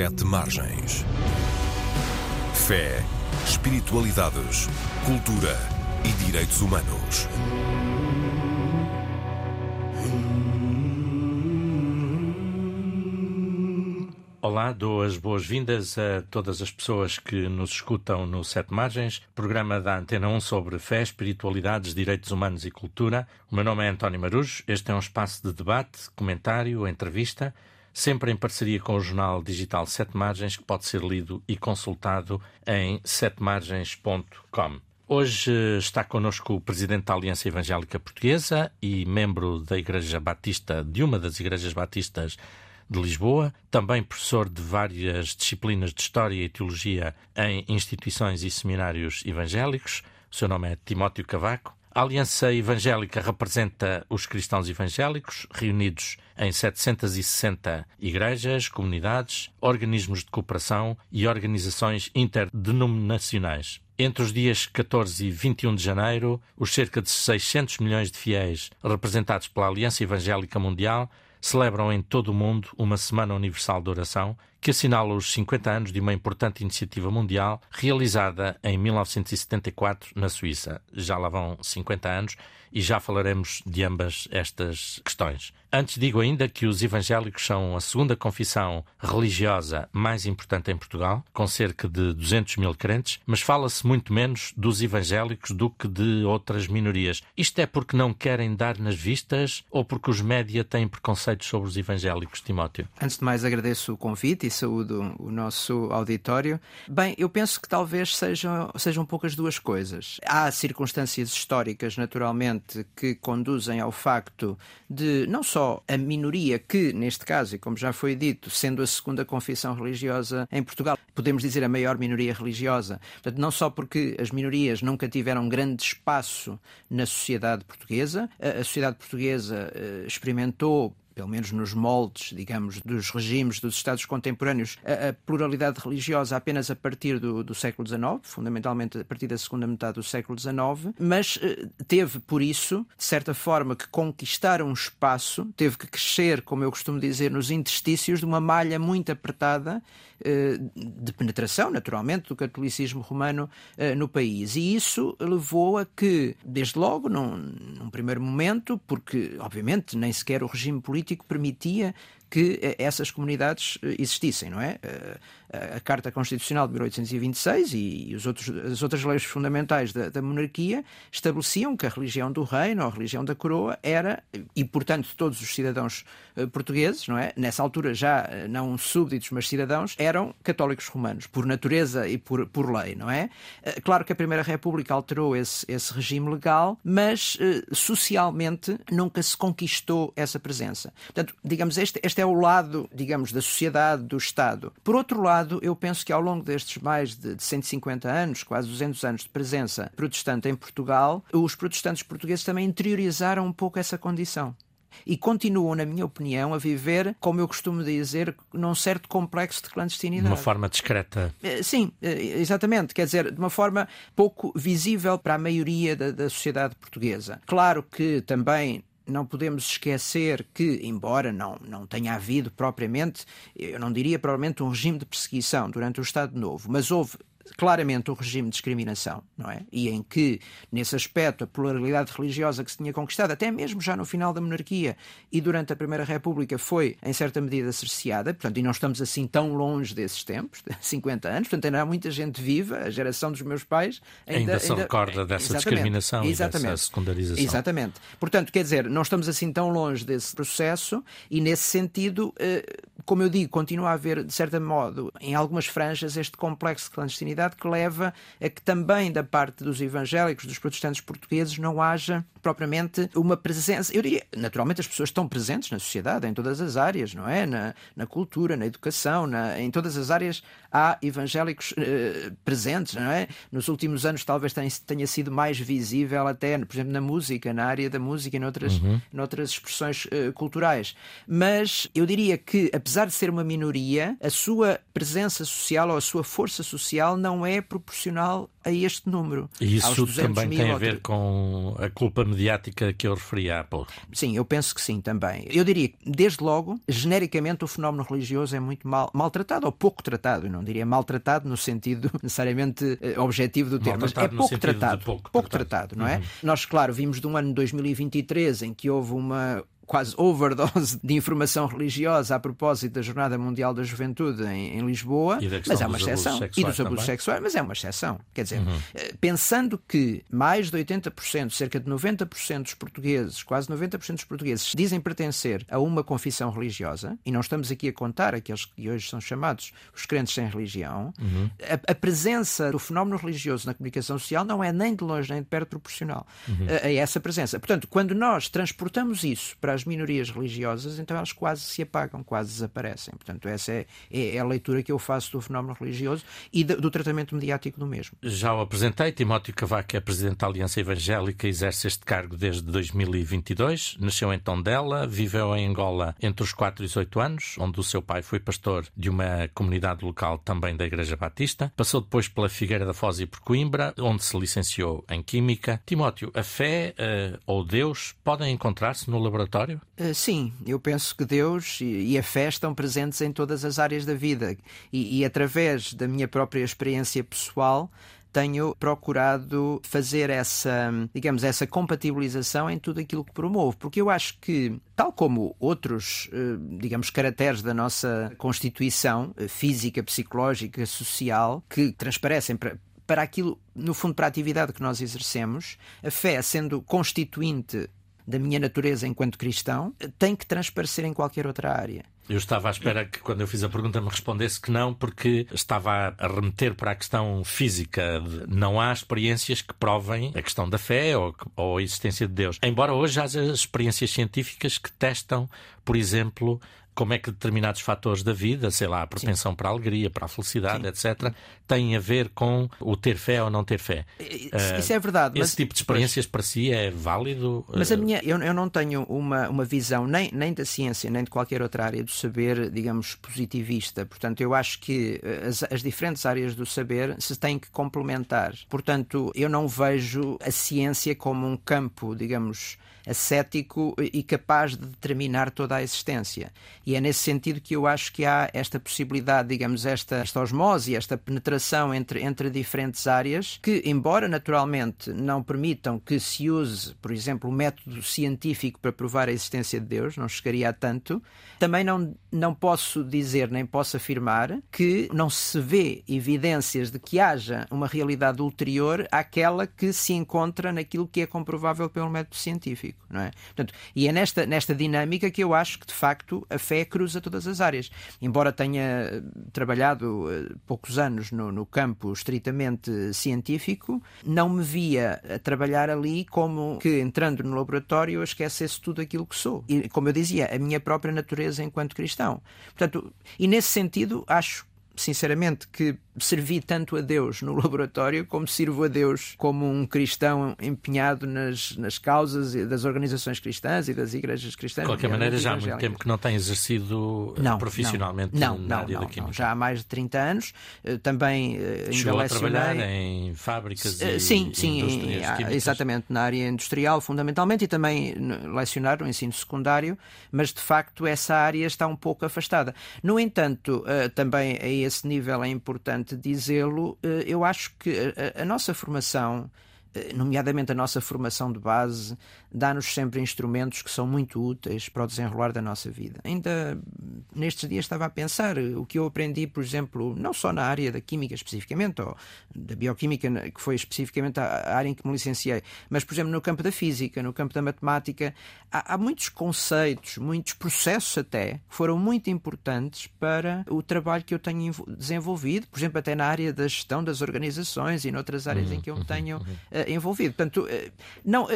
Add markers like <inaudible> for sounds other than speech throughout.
Sete Margens. Fé, espiritualidades, cultura e direitos humanos. Olá, dou as boas-vindas a todas as pessoas que nos escutam no Sete Margens, programa da Antena 1 sobre fé, espiritualidades, direitos humanos e cultura. O meu nome é António Marujo. Este é um espaço de debate, comentário, entrevista, sempre em parceria com o jornal digital Sete Margens, que pode ser lido e consultado em setemargens.com. Hoje está connosco o presidente da Aliança Evangélica Portuguesa e membro da Igreja Batista, de uma das igrejas batistas de Lisboa, também professor de várias disciplinas de História e Teologia em instituições e seminários evangélicos. O seu nome é Timóteo Cavaco. A Aliança Evangélica representa os cristãos evangélicos, reunidos em 760 igrejas, comunidades, organismos de cooperação e organizações interdenominacionais. Entre os dias 14 e 21 de janeiro, os cerca de 600 milhões de fiéis representados pela Aliança Evangélica Mundial celebram em todo o mundo uma Semana Universal de Oração que assinala os 50 anos de uma importante iniciativa mundial realizada em 1974 na Suíça. Já lá vão 50 anos e já falaremos de ambas estas questões. Antes digo ainda que os evangélicos são a segunda confissão religiosa mais importante em Portugal, com cerca de 200 mil crentes, mas fala-se muito menos dos evangélicos do que de outras minorias. Isto é porque não querem dar nas vistas ou porque os média têm preconceitos sobre os evangélicos, Timóteo? Antes de mais, agradeço o convite saúdo o nosso auditório. Bem, eu penso que talvez sejam, sejam poucas duas coisas. Há circunstâncias históricas, naturalmente, que conduzem ao facto de não só só a minoria que, neste caso, e como já foi dito, sendo a segunda confissão religiosa em Portugal, podemos dizer a maior minoria religiosa. Portanto, não só porque as minorias nunca tiveram grande espaço na sociedade portuguesa, a sociedade portuguesa eh, experimentou pelo menos nos moldes, digamos, dos regimes dos Estados contemporâneos, a, a pluralidade religiosa apenas a partir do, do, século XIX, fundamentalmente a partir da segunda metade do século XIX, mas eh, teve, por isso, de certa forma, que conquistar um espaço, teve que crescer, como eu costumo dizer, nos interstícios de uma malha muito apertada de penetração, naturalmente, do catolicismo romano eh, no país. E isso levou a que, desde logo, num, num primeiro momento, porque, obviamente, nem sequer o regime político permitia que eh, essas comunidades eh, existissem, não é? Eh, a Carta Constitucional de 1826 e os outros, as outras leis fundamentais da, da, monarquia estabeleciam que a religião do reino, a religião da coroa, era, e portanto todos os cidadãos portugueses, não é? Nessa altura já não súbditos, mas cidadãos, eram católicos romanos, por natureza e por, por lei, não é? Claro que a Primeira República alterou esse, esse regime legal, mas socialmente nunca se conquistou essa presença. Portanto, digamos, este, este é o lado, digamos, da sociedade, do Estado. Por outro lado, eu penso que ao longo destes mais de 150 anos, quase 200 anos de presença protestante em Portugal, os protestantes portugueses também interiorizaram um pouco essa condição e continuam, na minha opinião, a viver, como eu costumo dizer, num certo complexo de clandestinidade. De uma forma discreta. Eh, sim, eh, exatamente. Quer dizer, de uma forma pouco visível para a maioria da, da sociedade portuguesa. Claro que também não podemos esquecer que, embora não, não tenha havido propriamente, eu não diria propriamente um regime de perseguição durante o Estado Novo, mas houve claramente um regime de discriminação, não é? E em que, nesse aspecto, a pluralidade religiosa que se tinha conquistado, até mesmo já no final da monarquia e durante a Primeira República, foi, em certa medida, cerceada. Portanto, e não estamos assim tão longe desses tempos, 50 anos. Portanto, ainda há muita gente viva, a geração dos meus pais ainda, ainda se ainda, recorda dessa exatamente, discriminação exatamente, e dessa secundarização. Exatamente. Portanto, quer dizer, não estamos assim tão longe desse processo e, nesse sentido, eh, como eu digo, continua a haver, de certo modo, em algumas franjas, este complexo de clandestinidade que leva a que também da parte dos evangélicos, dos protestantes portugueses, não haja propriamente uma presença. Eu diria, naturalmente, as pessoas estão presentes na sociedade, em todas as áreas, não é? Na, na cultura, na educação, na, em todas as áreas há evangélicos eh, presentes, não é? Nos últimos anos, talvez tenha, tenha, sido mais visível, até, por exemplo, na música, na área da música e noutras, uhum. noutras expressões eh, culturais. Mas eu diria que, apesar de ser uma minoria, a sua presença social ou a sua força social não é proporcional a este número. E isso também tem a ver com a culpa mediática que eu referi há pouco. Sim, eu penso que sim também. Eu diria que, desde logo, genericamente o fenómeno religioso é muito mal, maltratado ou pouco tratado. Eu não diria maltratado no sentido <laughs> necessariamente eh, objetivo do termo, mas é pouco tratado. Pouco, pouco tratado. tratado, não é? Uhum. Nós, claro, vimos de um ano 2023 em que houve uma quase overdose de informação religiosa a propósito da Jornada Mundial da Juventude em, em Lisboa, mas é uma exceção. E dos abusos sexuais, mas é uma exceção. Quer dizer, uhum. Eh, pensando que mais de 80%, cerca de 90% dos portugueses, quase 90% dos portugueses, dizem pertencer a uma confissão religiosa, e não estamos aqui a contar aqueles que hoje são chamados os crentes sem religião, uhum. a, a, presença do fenómeno religioso na comunicação social não é nem de longe nem de perto proporcional uhum. a, a essa presença. Portanto, quando nós transportamos isso para as as minorias religiosas, então elas quase se apagam, quase desaparecem. Portanto, essa é, é, é a leitura que eu faço do fenómeno religioso e do, do tratamento mediático do mesmo. Já o apresentei, Timóteo Cavaco é presidente da Aliança Evangélica e exerce este cargo desde 2022. Nasceu em Tondela, viveu em Angola entre os 4 e os 8 anos, onde o seu pai foi pastor de uma comunidade local também da Igreja Batista. Passou depois pela Figueira da Foz e por Coimbra, onde se licenciou em Química. Timóteo, a fé uh, ou Deus podem encontrar-se no laboratório? Uh, sim, eu penso que Deus e a fé estão presentes em todas as áreas da vida. E, e através da minha própria experiência pessoal tenho procurado fazer essa, digamos, essa compatibilização em tudo aquilo que promovo, porque eu acho que, tal como outros, eh, digamos, caracteres da nossa constituição eh, física, psicológica, social, que transparecem para, para aquilo, no fundo, para a atividade que nós exercemos, a fé sendo constituinte da minha natureza enquanto cristão tem que transparecer em qualquer outra área. Eu estava à espera que, quando eu fiz a pergunta, me respondesse que não, porque estava a remeter para a questão física. Não há experiências que provem a questão da fé ou, ou a existência de Deus. Embora hoje haja experiências científicas que testam, por exemplo, como é que determinados fatores da vida, sei lá, a propensão Sim. para a alegria, para a felicidade, Sim. etc., têm a ver com o ter fé ou não ter fé. Isso, uh, é verdade. Esse mas, tipo de experiências para si é válido? Mas a minha, eu, eu não tenho uma, uma visão nem, nem da ciência, nem de qualquer outra área do saber, digamos, positivista. Portanto, eu acho que eh, as, as diferentes áreas do saber se têm que complementar. Portanto, eu não vejo a ciência como um campo, digamos, ascético e capaz de determinar toda a existência. E é nesse sentido que eu acho que há esta possibilidade, digamos, esta, esta osmose, esta penetração entre, entre diferentes áreas, que, embora naturalmente não permitam que se use, por exemplo, o método científico para provar a existência de Deus, não chegaria a tanto, também não, não posso dizer nem posso afirmar que não se vê evidências de que haja uma realidade ulterior àquela que se encontra naquilo que é comprovável pelo método científico científico, não é? Portanto, e é nesta, nesta dinâmica que eu acho que, de facto, a fé cruza todas as áreas. Embora tenha eh, trabalhado uh, poucos anos no, no campo estritamente científico, não me via a trabalhar ali como que, entrando no laboratório, eu esquecesse tudo aquilo que sou. E, como eu dizia, a minha própria natureza enquanto cristão. Portanto, e nesse sentido, acho sinceramente, que servi tanto a Deus no <laughs> laboratório como sirvo a Deus como um cristão empenhado nas, nas causas das organizações cristãs e das igrejas cristãs. De qualquer maneira, já há muito tempo que não tem exercido eh, não, profissionalmente não, na não, área não, da química. já há mais de 30 anos. Eh, também eh, ainda Chegou lecionei... a trabalhar em fábricas e Sim, sim, em, exatamente, na área industrial, fundamentalmente, e também lecionar no ensino secundário, mas de facto essa área está um pouco afastada. No entanto, também a esse nível é importante dizê-lo, eu acho que a, a nossa formação eh, nomeadamente a nossa formação de base, dá-nos sempre instrumentos que são muito úteis para o desenrolar da nossa vida. Ainda nestes dias estava a pensar o que eu aprendi, por exemplo, não só na área da química especificamente, ou da bioquímica, que foi especificamente a área em que me licenciei, mas, por exemplo, no campo da física, no campo da matemática, há, há muitos conceitos, muitos processos até, que foram muito importantes para o trabalho que eu tenho desenvolvido, por exemplo, até na área da gestão das organizações e noutras áreas uhum, em que eu me uhum, tenho uhum. uh, envolvido. Portanto, uh, não, uh,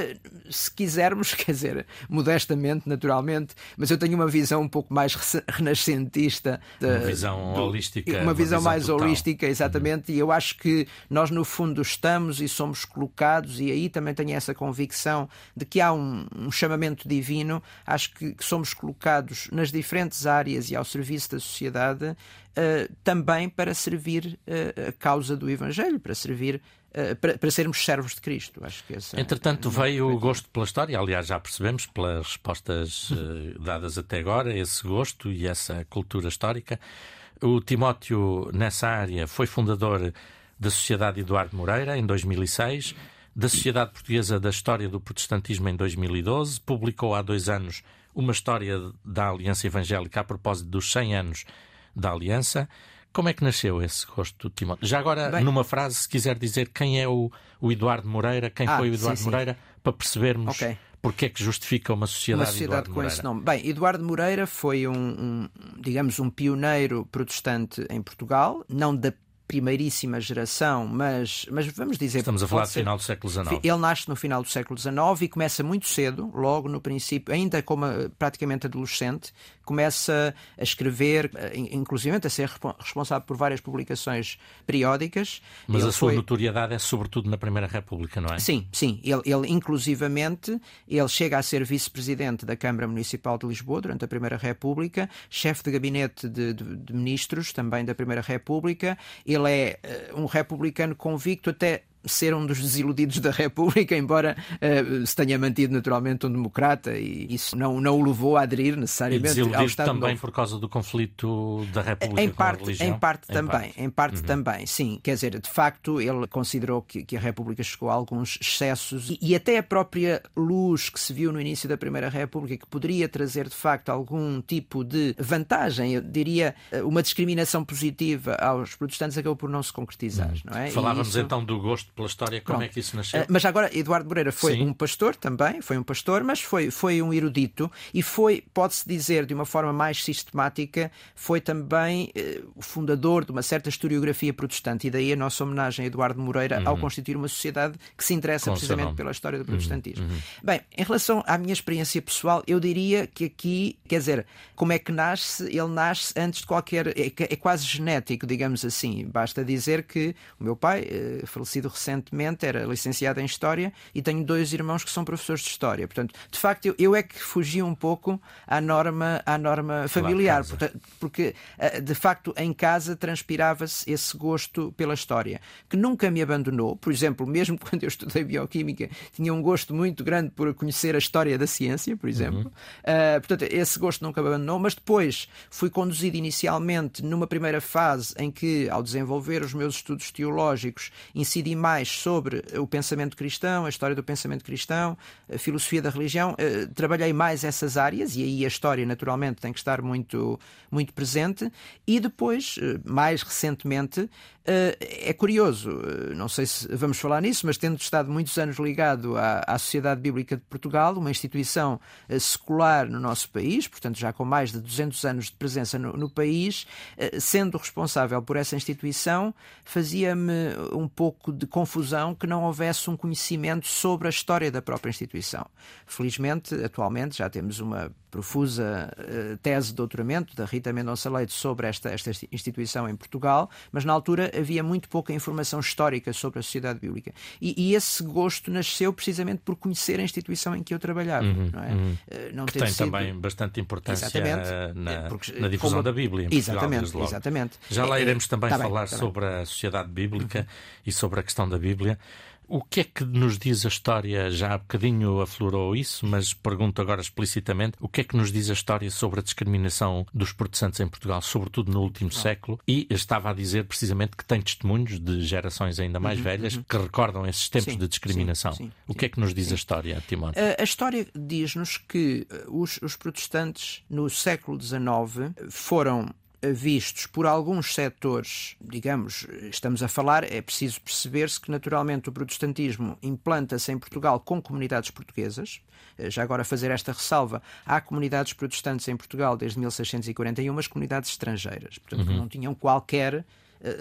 se quisermos, <laughs> quer dizer, modestamente, naturalmente, mas eu tenho uma visão um pouco mais renascentista. De, uma visão do, holística. Uma, uma visão, visão, mais total. holística, exatamente, uhum. e eu acho que nós, no fundo, estamos e somos colocados, e aí também tenho essa convicção de que há um, um chamamento divino, acho que, que somos colocados nas diferentes áreas e ao serviço da sociedade uh, também para servir uh, a causa do Evangelho, para servir para, para, sermos servos de Cristo. Acho que essa Entretanto, é veio o gosto pela história, aliás, já percebemos pelas respostas uh, <laughs> dadas até agora, esse gosto e essa cultura histórica. O Timóteo, nessa área, foi fundador da Sociedade Eduardo Moreira, em 2006, da Sociedade Portuguesa da História do Protestantismo, em 2012, publicou há dois anos uma história da Aliança Evangélica a propósito dos 100 anos da Aliança. Como é que nasceu esse gosto do Timóteo? Já agora, Bem, numa frase, se quiser dizer quem é o, o Eduardo Moreira, quem ah, foi o Eduardo sim, Moreira, sim. para percebermos okay. porque é que justifica uma sociedade, uma sociedade com Moreira. esse nome. Bem, Eduardo Moreira foi um, um, digamos, um pioneiro protestante em Portugal, não da primeiríssima geração, mas, mas vamos dizer. Estamos a falar do final do século XIX. Ele nasce no final do século XIX e começa muito cedo, logo no princípio, ainda como praticamente adolescente, começa a escrever, inclusive a ser responsável por várias publicações periódicas. Mas ele a sua foi... notoriedade é sobretudo na Primeira República, não é? Sim, sim. Ele, ele inclusivamente, ele chega a ser vice-presidente da Câmara Municipal de Lisboa durante a Primeira República, chefe de gabinete de, de, de ministros também da Primeira República. Ele é uh, um republicano convicto até ser um dos desiludidos da <laughs> República, embora uh, se tenha mantido naturalmente um democrata e isso não, não o levou a aderir necessariamente e ao Estado também Novo. por causa do conflito da República em com parte, a religião? Em parte em também, parte. em parte uhum. também, sim. Quer dizer, de facto, ele considerou que, que a República chegou a alguns excessos e, e, até a própria luz que se viu no início da Primeira República, que poderia trazer de facto algum tipo de vantagem, eu diria eh, uma discriminação positiva aos protestantes, acabou por não se concretizar, uhum. não é? Falávamos isso... então do gosto pela história, como Pronto. é que isso nasceu? Uh, mas agora, Eduardo Moreira foi Sim. um pastor também, foi um pastor, mas foi, foi um erudito e foi, pode-se dizer de uma forma mais sistemática, foi também uh, o fundador de uma certa historiografia protestante e daí a nossa homenagem a Eduardo Moreira uhum. ao constituir uma sociedade que se interessa Com precisamente pela história do uhum. protestantismo. Uhum. Bem, em relação à minha experiência pessoal, eu diria que aqui, quer dizer, como é que nasce? Ele nasce antes de qualquer. É, é quase genético, digamos assim. Basta dizer que o meu pai, uh, falecido recentemente, era licenciado em História e tenho dois irmãos que são professores de História. Portanto, de facto, eu, eu é que fugi um pouco à norma, à norma familiar, porque, porque, eh, de facto, em casa transpirava-se esse gosto pela História, que nunca me abandonou. Por exemplo, mesmo <laughs> quando eu estudei Bioquímica, tinha um gosto muito grande por conhecer a história da ciência, por exemplo. Uhum. Uh, portanto, esse gosto nunca me abandonou, mas depois fui conduzido inicialmente numa primeira fase em que, ao desenvolver os meus estudos teológicos, incidi mais sobre sobre o pensamento cristão, a história do pensamento cristão, a filosofia da religião. Eh, trabalhei mais essas áreas e aí a história, naturalmente, tem que estar muito, muito presente. E depois, eh, mais recentemente, eh, é curioso, não sei se vamos falar nisso, mas tendo estado muitos anos ligado à, à Sociedade Bíblica de Portugal, uma instituição secular no nosso país, portanto já com mais de 200 anos de presença no, no país, sendo responsável por essa instituição, fazia-me um pouco de confusão que não houvesse um conhecimento sobre a história da própria instituição. Felizmente, atualmente, já temos uma profusa uh, tese de doutoramento da Rita Mendonça Leite sobre esta, esta instituição em Portugal, mas na altura havia muito pouca informação histórica sobre a sociedade bíblica. E, e esse gosto nasceu precisamente por conhecer a instituição em que eu trabalhava. Uhum, não é? Uhum. Uh, não que tem sido... também bastante importância na, Porque, na difusão como... da Bíblia. Exatamente, Portugal, exatamente. Já lá iremos também tá falar bem, tá sobre bem. a sociedade bíblica uhum. e sobre a questão da Bíblia. O que é que nos diz a história? Já há bocadinho aflorou isso, mas pergunto agora explicitamente: o que é que nos diz a história sobre a discriminação dos protestantes em Portugal, sobretudo no último Não. século? E estava a dizer precisamente que tem testemunhos de gerações ainda mais uhum, velhas uhum. que recordam esses tempos sim, de discriminação. Sim, sim, o que é que nos diz a história, Timóteo? A, a história diz-nos que eh, os, os protestantes no século XIX foram vistos por alguns setores, digamos, estamos a falar, é preciso perceber-se que naturalmente o protestantismo implanta-se em Portugal com comunidades portuguesas. Eh, já agora fazer esta ressalva, há comunidades protestantes em Portugal desde 1641, mas comunidades estrangeiras, portanto uhum. não tinham qualquer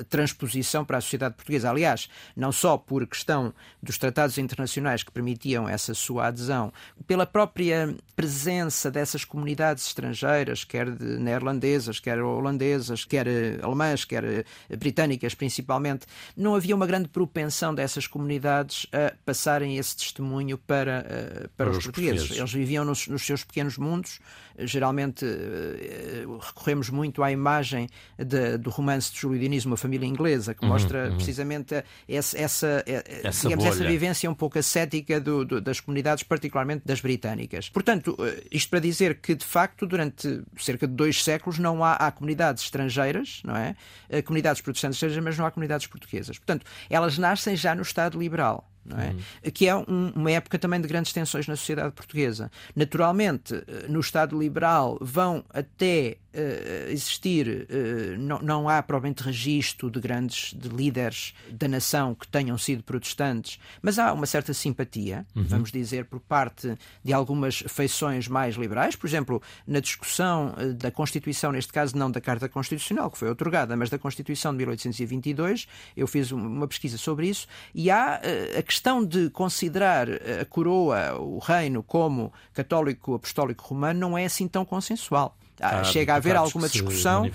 transposição para a sociedade portuguesa. Aliás, não só por questão dos tratados internacionais que permitiam essa sua adesão, pela própria presença dessas comunidades estrangeiras, quer neerlandesas, quer holandesas, quer alemãs, quer britânicas principalmente, não havia uma grande propensão dessas comunidades a passarem esse testemunho para, para, para os, os portugueses. portugueses. Eles viviam nos, nos seus pequenos mundos geralmente eh, recorremos muito à imagem de, do romance de Júlio Diniz, Uma Família Inglesa, que uhum, mostra uhum. precisamente essa, essa, eh, essa, digamos, essa, vivência um pouco ascética do, do, das comunidades, particularmente das britânicas. Portanto, eh, isto para dizer que, de facto, durante cerca de dois séculos não há, há comunidades estrangeiras, não é? Comunidades protestantes estrangeiras, mas não há comunidades portuguesas. Portanto, elas nascem já no Estado liberal é? Uhum. que é um, uma época também de grandes tensões na sociedade portuguesa. Naturalmente, eh, no Estado liberal vão até uh, existir, uh, não, não há provavelmente registro de grandes de líderes da nação que tenham sido protestantes, mas há uma certa simpatia, uhum. vamos dizer, por parte de algumas feições mais liberais. Por exemplo, na discussão uh, da Constituição, neste caso não da Carta Constitucional, que foi otorgada, mas da Constituição de 1822, eu fiz uma pesquisa sobre isso, e há a questão de considerar a coroa, o reino, como católico apostólico romano, não é assim tão consensual. Ah, chega a haver alguma discussão.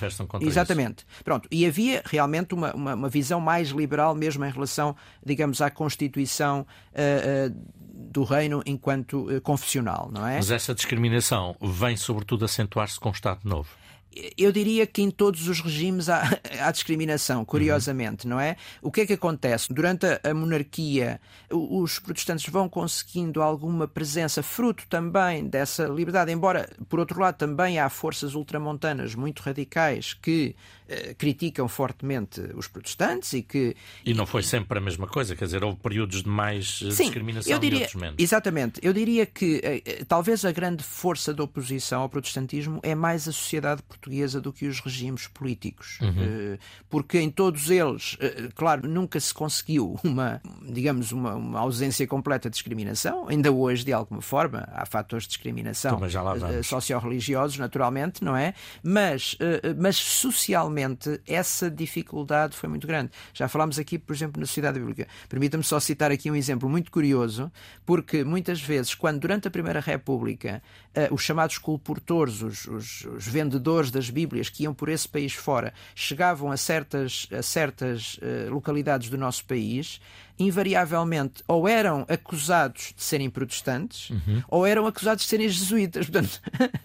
Exatamente. Isso. Pronto. E havia realmente uma, uma, uma, visão mais liberal, mesmo em relação, digamos, à Constituição uh, uh, do reino enquanto uh, confessional, não é? Mas essa discriminação vem, sobretudo, acentuar-se com o Estado Novo eu diria que em todos os regimes há, <laughs> há discriminação, curiosamente, uhum. não é? O que é que acontece? Durante a, monarquia, os protestantes vão conseguindo alguma presença, fruto também dessa liberdade, embora, por outro lado, também há forças ultramontanas muito radicais que criticam fortemente os protestantes e que. E não foi sempre a mesma coisa, quer dizer, houve períodos de mais eh, Sim, discriminação eu diria, e outros menos. Exatamente. Eu diria que eh, talvez a grande força da oposição ao protestantismo é mais a sociedade portuguesa do que os regimes políticos. Uhum. porque em todos eles, claro, nunca se conseguiu uma, digamos, uma, uma, ausência completa de discriminação. Ainda hoje, de alguma forma, há fatores de discriminação então, socio-religiosos, naturalmente, não é? Mas, mas socialmente essa dificuldade foi muito grande. Já falámos aqui, por exemplo, na Sociedade Bíblica. Permita-me só citar aqui um exemplo muito curioso, porque muitas vezes, quando durante a Primeira República uh, os chamados colportores, os, os, os, vendedores das Bíblias que iam por esse país fora, chegavam a certas, a certas uh, localidades do nosso país, invariavelmente ou eram acusados de serem protestantes uhum. ou eram acusados de serem jesuítas. Portanto,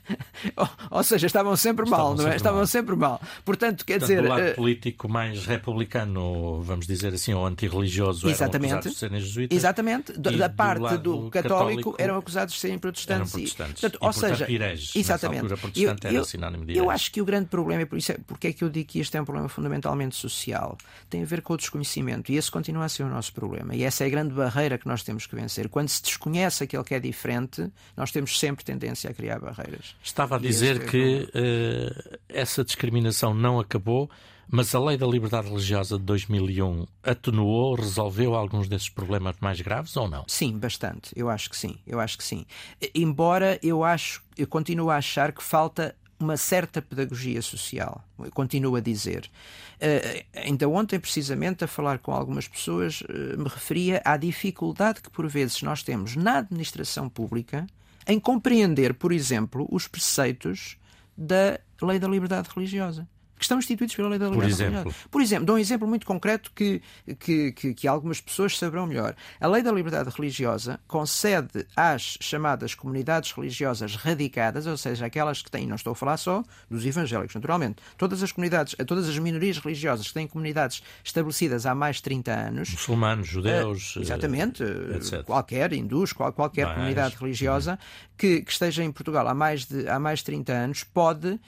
<laughs> ou, ou, seja, estavam sempre estavam mal, não é? Estavam mal. sempre mal. Portanto, quer Portanto, dizer. Do lado uh... político mais republicano, vamos dizer assim, ou antirreligioso, exatamente, eram acusados de serem jesuítas. Exatamente. Da parte do, católico, católico, eram acusados de serem protestantes. Eram protestantes. E, portanto, e, ou seja, Pires, exatamente. Altura, protestante eu, eu, sinónimo de eu acho que o grande problema, é por isso é, porque é que eu digo que este é um problema fundamentalmente social, tem a ver com o desconhecimento. E esse continua a ser o nosso problema. E essa é a grande grande barreira que nós temos que vencer. Quando se desconhece aquele que é diferente, nós temos sempre tendência a criar barreiras. Estava a dizer é que uh, essa discriminação não acabou, mas a Lei da Liberdade Religiosa de 2001 atenuou, resolveu alguns desses problemas mais graves ou não? Sim, bastante. Eu acho que sim. Eu acho que sim. Embora eu acho, eu continuo a achar que falta uma certa pedagogia social. Continuo a dizer. Uh, ainda ontem, precisamente, a falar com algumas pessoas, uh, me referia à dificuldade que, por vezes, nós temos na administração pública em compreender, por exemplo, os preceitos da lei da liberdade religiosa que estão instituídos pela lei da liberdade Por exemplo? Por exemplo, dou um exemplo muito concreto que, que, que, que, algumas pessoas saberão melhor. A lei da liberdade religiosa concede às chamadas comunidades religiosas radicadas, ou seja, aquelas que têm, não estou a falar só dos evangélicos, naturalmente, todas as comunidades, todas as minorias religiosas que têm comunidades estabelecidas há mais de 30 anos. Muçulmanos, judeus. Uh, exatamente, etc. qualquer, hindus, qual, qualquer Mas, comunidade religiosa que, que, esteja em Portugal há mais de, há mais de 30 anos pode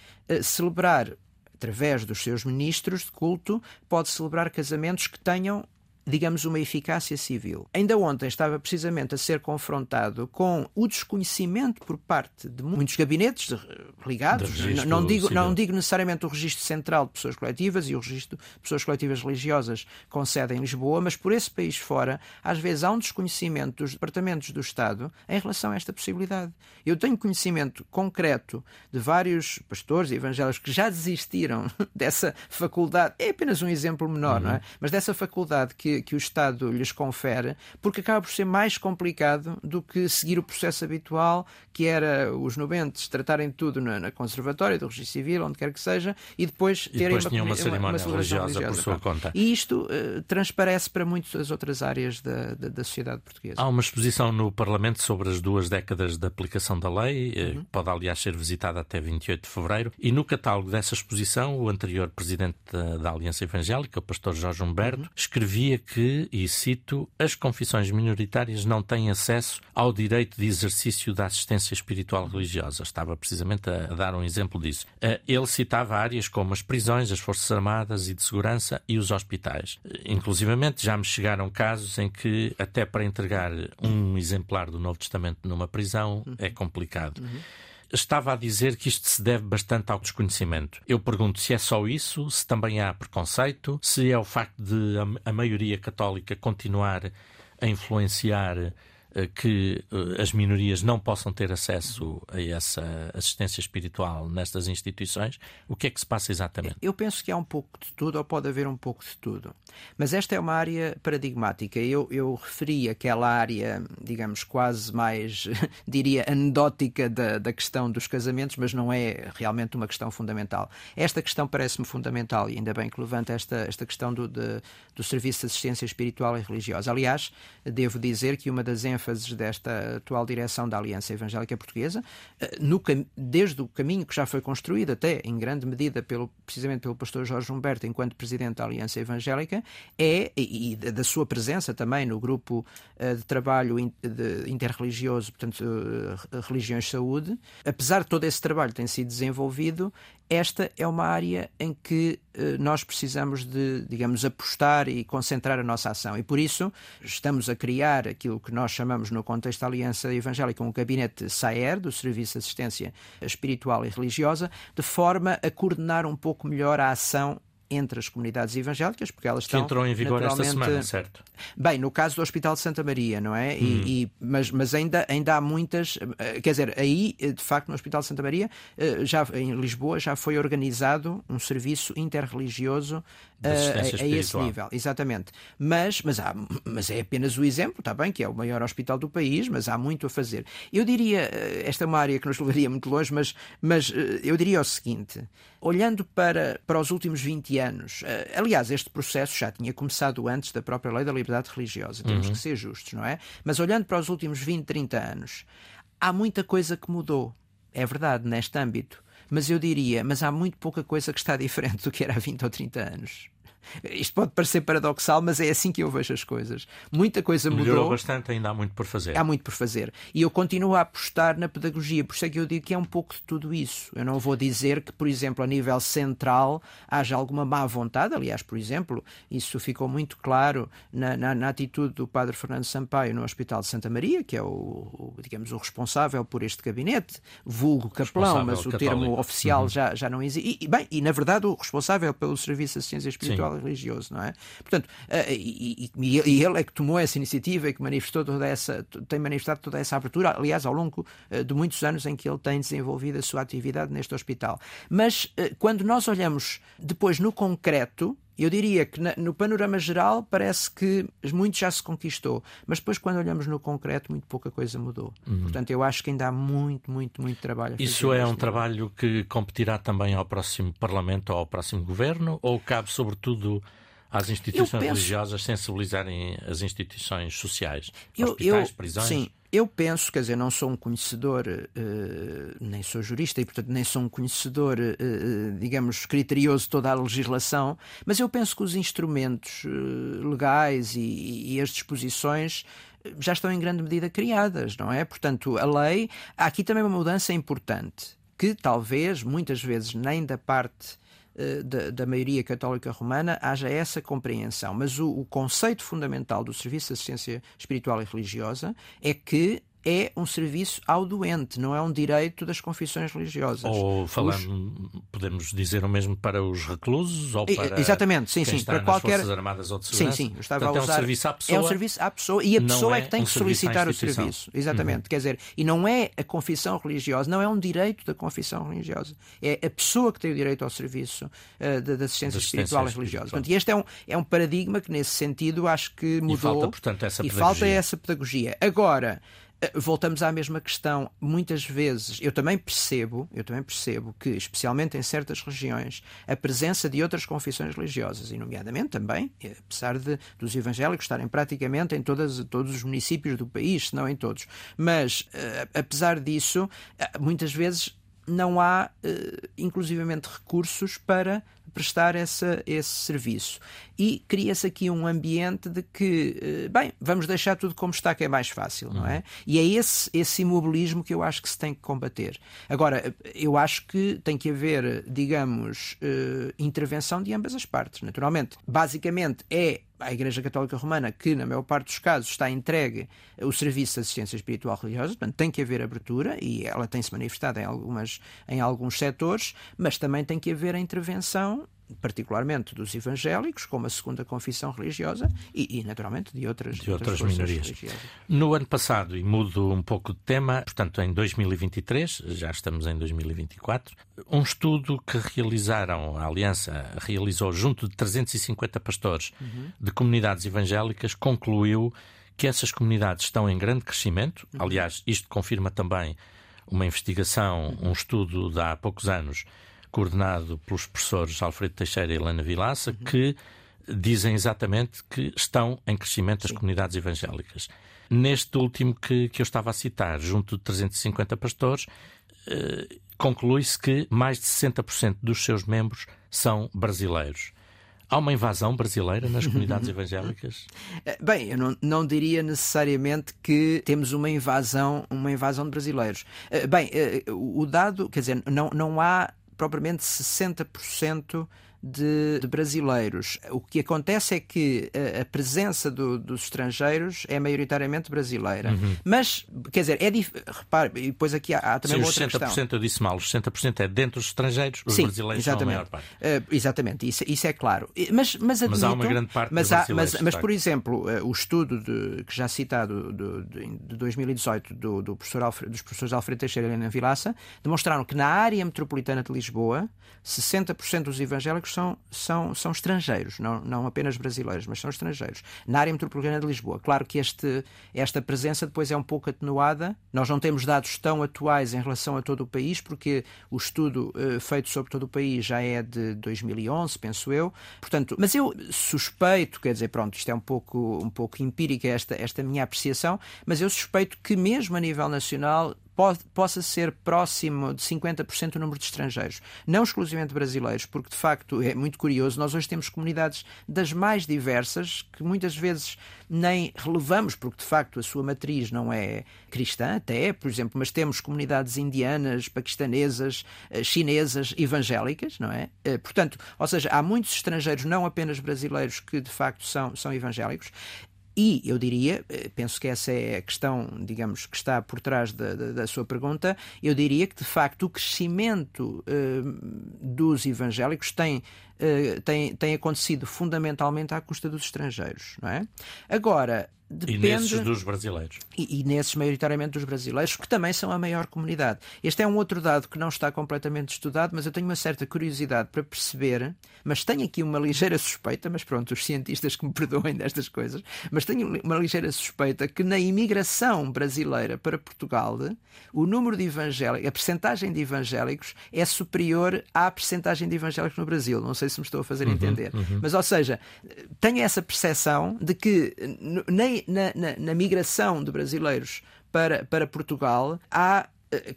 celebrar através dos seus ministros de culto, pode celebrar casamentos que tenham digamos, uma eficácia civil. Ainda ontem estava precisamente a ser confrontado com o desconhecimento por parte de muitos gabinetes ligados, não digo, não digo necessariamente o registro central de pessoas coletivas e o registro de pessoas coletivas religiosas com sede em Lisboa, mas por esse país fora, às vezes há um desconhecimento dos departamentos do Estado em relação a esta possibilidade. Eu tenho conhecimento concreto de vários pastores e evangélicos que já desistiram <laughs> dessa faculdade, é apenas um exemplo menor, uhum. não é? Mas dessa faculdade que, que o Estado lhes confere, porque acaba por ser mais complicado do que seguir o processo habitual, que era os nobentes tratarem tudo na, na conservatória do registro civil, onde quer que seja, e depois e terem depois uma, uma, cerimónia uma, uma religiosa, religiosa, por sua conta. E isto uh, transparece para muitas outras áreas da, da, da, sociedade portuguesa. Há uma exposição no Parlamento sobre as duas décadas de aplicação da lei, eh, uhum. pode aliás ser visitada até 28 de fevereiro, e no catálogo dessa exposição, o anterior presidente da, da Aliança Evangélica, o pastor Jorge Humberto, uhum. escrevia que, e cito, as confissões minoritárias não têm acesso ao direito de exercício da assistência espiritual religiosa. Estava precisamente a, dar um exemplo disso. Eh, ele citava áreas como as prisões, as Forças Armadas e de Segurança e os hospitais. Eh, inclusivamente já me chegaram casos em que, até para entregar um exemplar do Novo Testamento numa prisão, uhum. é complicado. Uhum estava a dizer que isto se deve bastante ao desconhecimento. Eu pergunto se é só isso, se também há preconceito, se é o facto de a, maioria católica continuar a influenciar que eh, as minorias não possam ter acesso a essa assistência espiritual nestas instituições, o que é que se passa exatamente? Eu penso que há um pouco de tudo, ou pode haver um pouco de tudo. Mas esta é uma área paradigmática. Eu, eu referi aquela área, digamos, quase mais, <laughs> diria, anedótica da, da questão dos casamentos, mas não é realmente uma questão fundamental. Esta questão parece-me fundamental, e ainda bem que levanta esta, esta questão do, de, do Serviço de Assistência Espiritual e Religiosa. Aliás, devo dizer que uma das ênfases desta atual direção da Aliança Evangélica Portuguesa, eh, no, desde o caminho que já foi construído, até em grande medida pelo, precisamente pelo pastor Jorge Humberto, enquanto presidente da Aliança Evangélica, é, e, da sua presença também no grupo uh, de trabalho interreligioso, portanto, uh, Religiões Saúde, apesar de todo esse trabalho ter sido desenvolvido, esta é uma área em que eh, nós precisamos de, digamos, apostar e concentrar a nossa ação. E por isso estamos a criar aquilo que nós chamamos no contexto da Aliança Evangélica um gabinete SAER, do Serviço de Assistência Espiritual e Religiosa, de forma a coordenar um pouco melhor a ação entre as comunidades evangélicas, porque elas estão. Que entrou em vigor esta semana, certo? Bem, no caso do Hospital de Santa Maria, não é? Hum. E, e, mas mas ainda, ainda há muitas. Eh, quer dizer, aí, eh, de facto, no Hospital de Santa Maria, eh, já, em Lisboa, já foi organizado um serviço interreligioso a, a, esse nível. Exatamente. Mas, mas, há, mas é apenas o exemplo, está bem, que é o maior hospital do país, mas há muito a fazer. Eu diria, esta é uma área que nos levaria muito longe, mas, mas eu diria o seguinte: olhando para, para os últimos 20 anos, aliás, este processo já tinha começado antes da própria lei da liberdade religiosa, temos uhum. que ser justos, não é? Mas olhando para os últimos 20, 30 anos, há muita coisa que mudou. É verdade, neste âmbito. Mas eu diria, mas há muito pouca coisa que está diferente do que era há 20 ou 30 anos. Isto pode parecer paradoxal, mas é assim que eu vejo as coisas. Muita coisa mudou. Melhorou bastante, ainda há muito por fazer. Há muito por fazer. E eu continuo a apostar na pedagogia, por isso é que eu digo que é um pouco de tudo isso. Eu não vou dizer que, por exemplo, a nível central haja alguma má vontade. Aliás, por exemplo, isso ficou muito claro na, na, na atitude do padre Fernando Sampaio no Hospital de Santa Maria, que é o, o digamos, o responsável por este gabinete, vulgo capelão, mas o católico. termo oficial uhum. já, já não existe. E, bem, e na verdade o responsável pelo Serviço de Assistência Espiritual religioso, não é? Portanto, uh, e, e, ele é que tomou essa iniciativa e que manifestou toda essa, tem manifestado toda essa abertura, aliás, ao longo uh, de muitos anos em que ele tem desenvolvido a sua atividade neste hospital. Mas uh, quando nós olhamos depois no concreto, eu diria que no panorama geral parece que muito já se conquistou, mas depois quando olhamos no concreto muito pouca coisa mudou. Uhum. Portanto, eu acho que ainda há muito, muito, muito trabalho. A Isso é um trabalho que competirá também ao próximo Parlamento ou ao próximo Governo ou cabe sobretudo às instituições penso... religiosas sensibilizarem as instituições sociais, eu, hospitais, eu, prisões? Sim, eu penso, quer dizer, não sou um conhecedor, uh, nem sou jurista e, portanto, nem sou um conhecedor, uh, digamos, criterioso de toda a legislação, mas eu penso que os instrumentos uh, legais e, e as disposições já estão em grande medida criadas, não é? Portanto, a lei. Há aqui também uma mudança importante, que talvez, muitas vezes, nem da parte da, da, maioria católica romana haja essa compreensão. Mas o, o conceito fundamental do serviço de assistência espiritual e religiosa é que é um serviço ao doente, não é um direito das confissões religiosas. Ou os... podemos dizer o mesmo para os reclusos ou para Exatamente, sim, sim, para qualquer Forças Armadas ou de segurança. Sim, sim, estava Portanto, a usar... é um serviço à pessoa. É um serviço à pessoa e a pessoa é, é que tem um que solicitar o serviço. Exatamente, uhum. quer dizer, e não é a confissão religiosa, não é um direito da confissão religiosa. É a pessoa que tem o direito ao serviço uh, de, de, assistência, espiritual e religiosa. Portanto, e este é um, é um paradigma que nesse sentido acho que mudou. E falta, portanto, essa pedagogia. E falta essa pedagogia. Agora, voltamos à mesma questão. Muitas vezes eu também percebo, eu também percebo que, especialmente em certas regiões, a presença de outras confissões religiosas, e nomeadamente também, eh, apesar de dos evangélicos estarem praticamente em todas, todos os municípios do país, se não em todos, mas uh, apesar disso, muitas vezes não há, inclusivamente, recursos para prestar essa, esse serviço. E cria-se aqui um ambiente de que, eh, bem, vamos deixar tudo como está, que é mais fácil, não é? Uhum. E é esse, esse imobilismo que eu acho que se tem que combater. Agora, eu acho que tem que haver, digamos, eh, intervenção de ambas as partes, naturalmente. Basicamente, é a Igreja Católica Romana, que na maior parte dos casos está entregue o serviço de assistência espiritual religiosa, portanto tem que haver abertura e ela tem se manifestado em, algumas, em alguns setores, mas também tem que haver a intervenção particularmente dos evangélicos, como a segunda confissão religiosa e, e naturalmente, de outras, de outras, outras minorias. Religiosas. No ano passado, e mudo um pouco de tema, portanto, em 2023, já estamos em 2024, um estudo que realizaram, a Aliança realizou junto de 350 pastores uhum. de comunidades evangélicas, concluiu que essas comunidades estão em grande crescimento. Uhum. Aliás, isto confirma também uma investigação, um estudo de há poucos anos coordenado pelos professores Alfredo Teixeira e Helena Vilaça, uhum. que dizem exatamente que estão em crescimento as comunidades evangélicas. Neste último que, que eu estava a citar, junto de 350 pastores, eh, conclui-se que mais de 60% dos seus membros são brasileiros. Há uma invasão brasileira nas comunidades <laughs> evangélicas? Eh, bem, eu não, não, diria necessariamente que temos uma invasão, uma invasão de brasileiros. Eh, bem, eh, o dado, quer dizer, não, não há propriamente 60% de, de, brasileiros. O que acontece é que a, a presença do, dos estrangeiros é maioritariamente brasileira. Uhum. Mas, quer dizer, é dif... repare, e depois aqui há, há também Sim, outra questão. Os 60% eu disse mal, os 60% é dentro dos estrangeiros, os Sim, brasileiros exatamente. são a maior parte. Uh, exatamente, isso, isso é claro. Mas, mas, mas há uma grande parte mas, há, mas, mas, por exemplo, uh, o estudo de, que já citado do, de, de 2018 do, do professor Alfredo, dos professores Alfredo Teixeira e Helena Vilaça demonstraram que na área metropolitana de Lisboa 60% dos evangélicos são, são são estrangeiros, não, não apenas brasileiros, mas são estrangeiros. Na área metropolitana de Lisboa. Claro que este, esta presença depois é um pouco atenuada. Nós não temos dados tão atuais em relação a todo o país, porque o estudo uh, feito sobre todo o país já é de 2011, penso eu. Portanto, mas eu suspeito, quer dizer, pronto, isto é um pouco, um pouco empírica esta, esta minha apreciação, mas eu suspeito que mesmo a nível nacional pode, possa ser próximo de 50% o número de estrangeiros. Não exclusivamente brasileiros, porque de facto é muito curioso, nós hoje temos comunidades das mais diversas que muitas vezes nem relevamos, porque de facto a sua matriz não é cristã, até, por exemplo, mas temos comunidades indianas, paquistanesas, eh, chinesas, evangélicas, não é? Eh, portanto, ou seja, há muitos estrangeiros, não apenas brasileiros, que de facto são, são evangélicos. E eu diria, eh, penso que essa é a questão, digamos, que está por trás da, da, da sua pergunta, eu diria que de facto o crescimento uh, dos evangélicos tem, uh, tem, tem acontecido fundamentalmente à custa dos estrangeiros, não é? Agora, Depende... E nesses dos brasileiros. E, e, nesses, maioritariamente, dos brasileiros, que também são a maior comunidade. Este é um outro dado que não está completamente estudado, mas eu tenho uma certa curiosidade para perceber, mas tenho aqui uma ligeira suspeita, mas pronto, os cientistas que me perdoem destas coisas, mas tenho uma ligeira suspeita que na imigração brasileira para Portugal, o número de evangélicos, a percentagem de evangélicos é superior à percentagem de evangélicos no Brasil. Não sei se me estou a fazer uhum, entender. Uhum. Mas, ou seja, tenho essa percepção de que nem na, na, na migração de brasileiros para, para Portugal há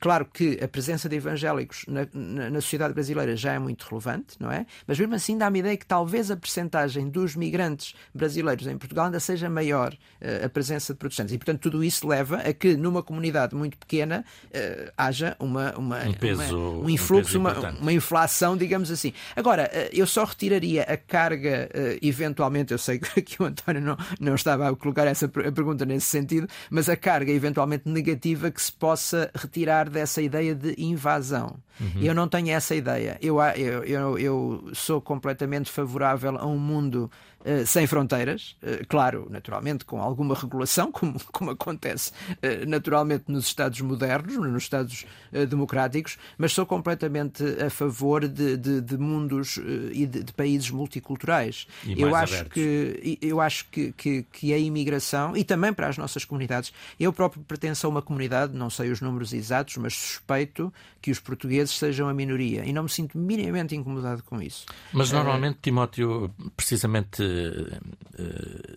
claro que a presença de evangélicos na, na, na, sociedade brasileira já é muito relevante, não é? Mas mesmo assim dá-me ideia que talvez a percentagem dos migrantes brasileiros em Portugal ainda seja maior uh, a presença de protestantes. E, portanto, tudo isso leva a que numa comunidade muito pequena uh, haja uma, uma, um, peso, uma, um influxo, um uma, uma, inflação, digamos assim. Agora, uh, eu só retiraria a carga, eventualmente, eu sei <laughs> que o António não, não estava a colocar essa pergunta nesse sentido, mas a carga eventualmente negativa que se possa retirar dessa ideia de invasão. Uhum. Eu não tenho essa ideia. Eu, eu, eu, eu sou completamente favorável a um mundo uh, sem fronteiras, uh, claro, naturalmente com alguma regulação, <laughs> como, como acontece uh, naturalmente nos Estados modernos, nos Estados democráticos, mas sou completamente a favor de, de, de mundos e de, de, países multiculturais. E eu acho abertos. que eu acho que, que, que a imigração e também para as nossas comunidades, eu próprio pertenço a uma comunidade, não sei os números exatos, mas suspeito que os portugueses sejam a minoria e não me sinto minimamente incomodado com isso. Mas normalmente, Timóteo, precisamente eh,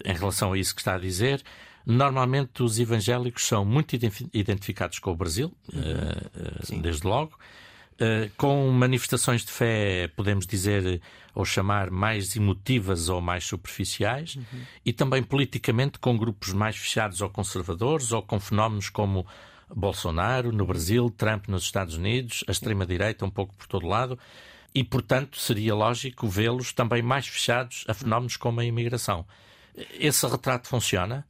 em relação a isso que está a dizer, normalmente os evangélicos são muito identificados com o Brasil, uhum. desde logo. Com manifestações de fé, podemos dizer, ou chamar mais emotivas ou mais superficiais, uhum. e também politicamente com grupos mais fechados ou conservadores, ou com fenómenos como Bolsonaro no Brasil, Trump nos Estados Unidos, a extrema-direita um pouco por todo lado e, portanto, seria lógico vê-los também mais fechados a fenómenos como a imigração. Esse retrato funciona?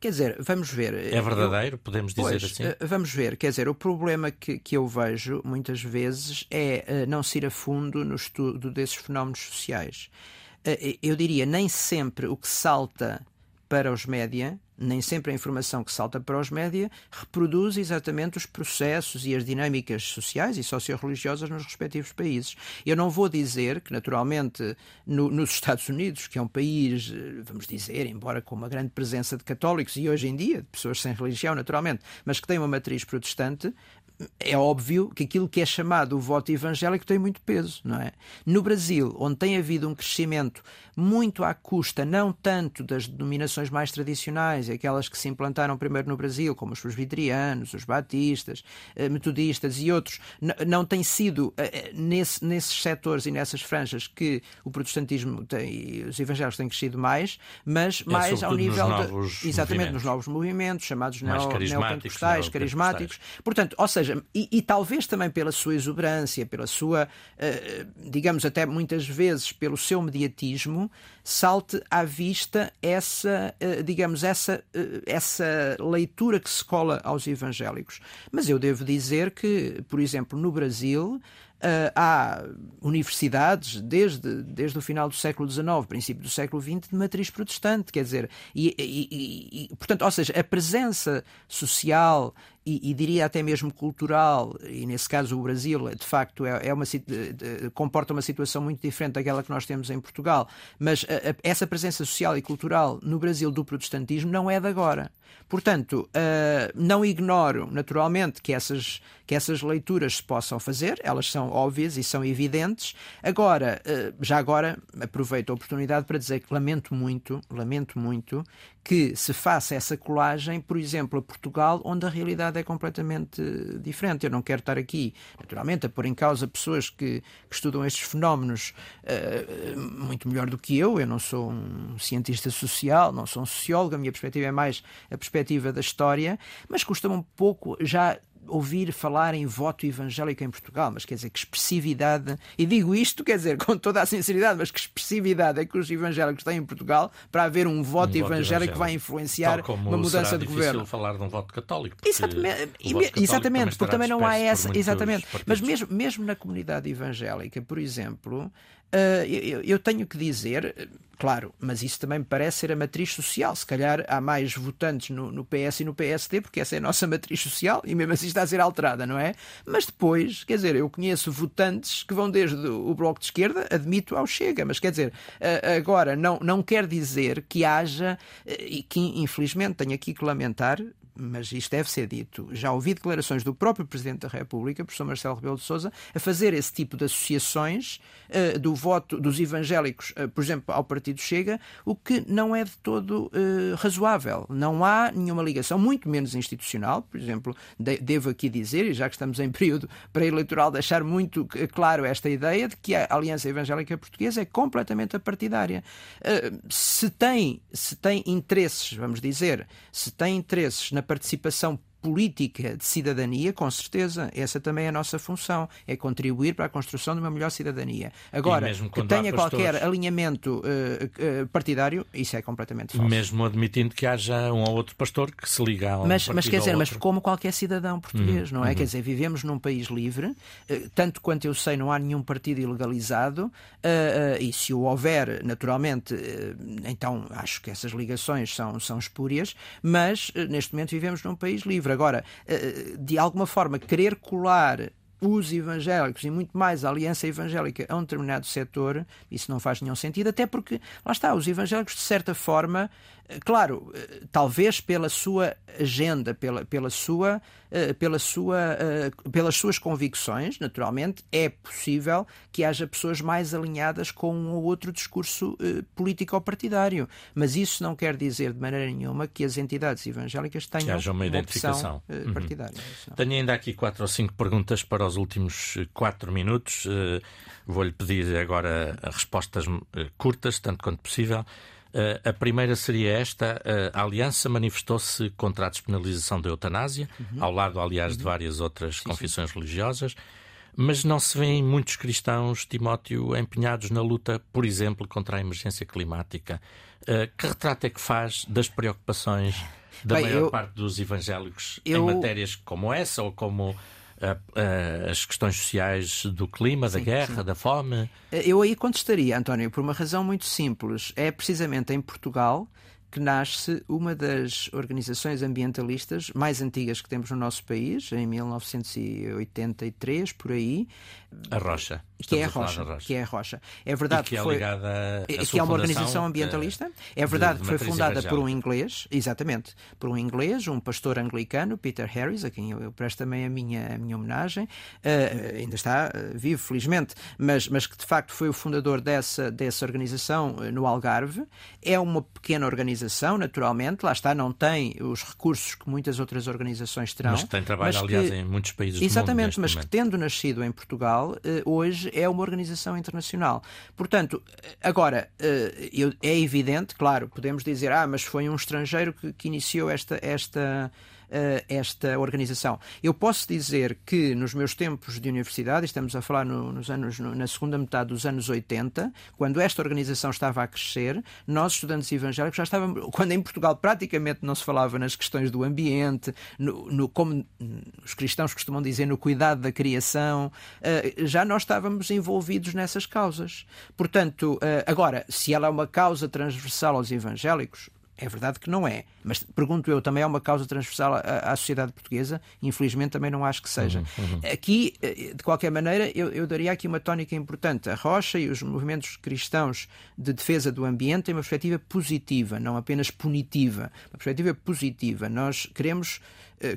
Quer dizer, vamos ver. É verdadeiro, eu, podemos dizer pois, assim? Eh, vamos ver. Quer dizer, o problema que, que eu vejo muitas vezes é uh, não se ir a fundo no estudo desses fenómenos sociais. Uh, eu diria, nem sempre o que salta para os média nem sempre a informação que salta para os média reproduz exatamente os processos e as dinâmicas sociais e socio-religiosas nos respectivos países. Eu não vou dizer que, naturalmente, no, nos Estados Unidos, que é um país, eh, vamos dizer, embora com uma grande presença de católicos e hoje em dia de pessoas sem religião, naturalmente, mas que tem uma matriz protestante, é óbvio que aquilo que é chamado o voto evangélico tem muito peso, não é? No Brasil, onde tem havido um crescimento muito à custa, não tanto das denominações mais tradicionais, aquelas que se implantaram primeiro no Brasil, como os presbiterianos, os batistas, eh, metodistas e outros, não tem sido eh, eh, nesse, nesses setores e nessas franjas que o protestantismo tem, os evangélicos têm crescido mais, mas é, mais ao nível de, exatamente nos novos movimentos chamados neo, neopentecostais, carismáticos. Portanto, ou seja, e, e, talvez também pela sua exuberância, pela sua, uh, digamos até muitas vezes pelo seu mediatismo, salte à vista essa, uh, digamos, essa, uh, essa leitura que se cola aos evangélicos. Mas eu devo dizer que, por exemplo, no Brasil, Uh, há universidades desde, desde o final do século XIX, princípio do século XX, de matriz protestante, quer dizer, e, e, e, portanto, ou seja, a presença social e, e, diria até mesmo cultural, e nesse caso o Brasil, de facto, é, é uma, comporta uma situação muito diferente daquela que nós temos em Portugal, mas a, a, essa presença social e cultural no Brasil do protestantismo não é de agora. Portanto, uh, não ignoro, naturalmente, que essas, que essas leituras se possam fazer, elas são óbvias e são evidentes. Agora, uh, já agora, aproveito a oportunidade para dizer que lamento muito, lamento muito que se faça essa colagem, por exemplo, a Portugal, onde a realidade é completamente diferente. Eu não quero estar aqui, naturalmente, a pôr em causa pessoas que, que estudam estes fenómenos uh, muito melhor do que eu. Eu não sou um cientista social, não sou um sociólogo, a minha perspectiva é mais a perspectiva da história, mas custa-me um pouco já ouvir falar em voto evangélico em Portugal, mas quer dizer, que expressividade, e digo isto, quer dizer, com toda a sinceridade, mas que expressividade é que os evangélicos têm em Portugal para haver um voto, um evangélico, que vai influenciar uma mudança de governo. falar de um voto católico. Exatamente, católico exatamente porque também não há essa. Exatamente, mas mesmo, mesmo na comunidade evangélica, por exemplo, eu, eu, tenho que dizer, claro, mas isso também me parece ser a matriz social. Se calhar há mais votantes no, no, PS e no PSD, porque essa é a nossa <laughs> matriz social e mesmo assim está a ser alterada, não é? Mas depois, quer dizer, eu conheço votantes que vão desde o Bloco de Esquerda, admito, ao Chega, mas quer dizer, uh, agora não, não quer dizer que haja, uh, e que infelizmente tenho aqui que lamentar, mas isto deve ser dito, já ouvi declarações do próprio Presidente da República, professor Marcelo Rebelo de Sousa, a fazer esse tipo de associações uh, do voto dos evangélicos, uh, por exemplo, ao Partido Chega, o que não é de todo uh, razoável. Não há nenhuma ligação, muito menos institucional. Por exemplo, de, devo aqui dizer, e já que estamos em período pré-eleitoral, deixar muito claro esta ideia de que a Aliança Evangélica Portuguesa é completamente apartidária. se tem, se tem interesses, vamos dizer, se tem interesses na participação política de cidadania, com certeza, essa também é a nossa função, é contribuir para a construção de uma melhor cidadania. Agora, que tenha qualquer pastores... alinhamento uh, uh, partidário, isso é completamente falso. Mesmo admitindo que haja um ou outro pastor que se liga a um mas, mas quer dizer, mas como qualquer cidadão português, uhum, não é? Uhum. Quer dizer, vivemos num país livre, uh, tanto quanto eu sei, não há nenhum partido ilegalizado, e se o houver, naturalmente, então acho que essas ligações são, são espúrias, mas neste momento vivemos num país livre. Agora, eh, de alguma forma, querer colar os evangélicos e muito mais a aliança evangélica a um determinado setor, isso não faz nenhum sentido, até porque, lá está, os evangélicos, de certa forma, eh, claro, eh, talvez pela sua agenda, pela, pela sua, eh, pela sua, pelas suas convicções, naturalmente, é possível que haja pessoas mais alinhadas com um ou outro discurso político ou partidário. Mas isso não quer dizer de maneira nenhuma que as entidades evangélicas tenham que haja uma, uma identificação uhum. partidária. Uhum. Tenho ainda aqui quatro ou cinco perguntas para os últimos quatro minutos. Vou-lhe pedir agora respostas curtas, tanto quanto possível. A primeira seria esta: a Aliança manifestou-se contra a despenalização da eutanásia, uhum. ao lado, aliás, uhum. de várias outras sim, confissões sim. religiosas, mas não se vêem muitos cristãos, Timóteo, empenhados na luta, por exemplo, contra a emergência climática. Que retrato é que faz das preocupações da Bem, maior eu, parte dos evangélicos eu... em matérias como essa ou como as questões sociais do clima, da sim, guerra, sim. da fome? Eu aí contestaria, António, por uma razão muito simples. É precisamente em Portugal que nasce uma das organizações ambientalistas mais antigas que temos no nosso país, em 1983, por aí. A Rocha. Que é a Rocha, Rocha, que é a Rocha. É verdade e que, que é foi, ligada a que é uma organização ambientalista. É verdade que foi fundada por um inglês, exatamente, por um inglês, um pastor anglicano, Peter Harris, a quem eu, eu presto também a minha, a minha homenagem. Uh, ainda está uh, vivo, felizmente, mas, mas que de facto foi o fundador dessa, dessa organização uh, no Algarve. É uma pequena organização, naturalmente, lá está, não tem os recursos que muitas outras organizações terão. Mas que tem trabalho, aliás, em muitos países Exatamente, do mundo. Exatamente, mas momento. que tendo nascido em Portugal, hoje é uma organização internacional. Portanto, agora, eh, é evidente, claro, podemos dizer, ah, mas foi um estrangeiro que, que iniciou esta, esta, esta organização. Eu posso dizer que nos meus tempos de universidade, estamos a falar no, nos anos, no, na segunda metade dos anos 80, quando esta organização estava a crescer, nós, estudantes evangélicos, já estávamos, <laughs> quando em Portugal praticamente não se falava nas questões do ambiente, no, no como os cristãos costumam dizer, no cuidado da criação, uh, já nós estávamos envolvidos nessas causas. Portanto, uh, agora, se ela é uma causa transversal aos evangélicos, é verdade que não é, mas pergunto eu, também é uma causa transversal à, à sociedade portuguesa? Infelizmente também não acho que seja. Uhum, uhum. Aqui, eh, de qualquer maneira, eu, eu, daria aqui uma tónica importante. A Rocha e os movimentos cristãos de defesa do ambiente têm uma perspectiva positiva, não apenas punitiva. Uma perspectiva positiva. Nós queremos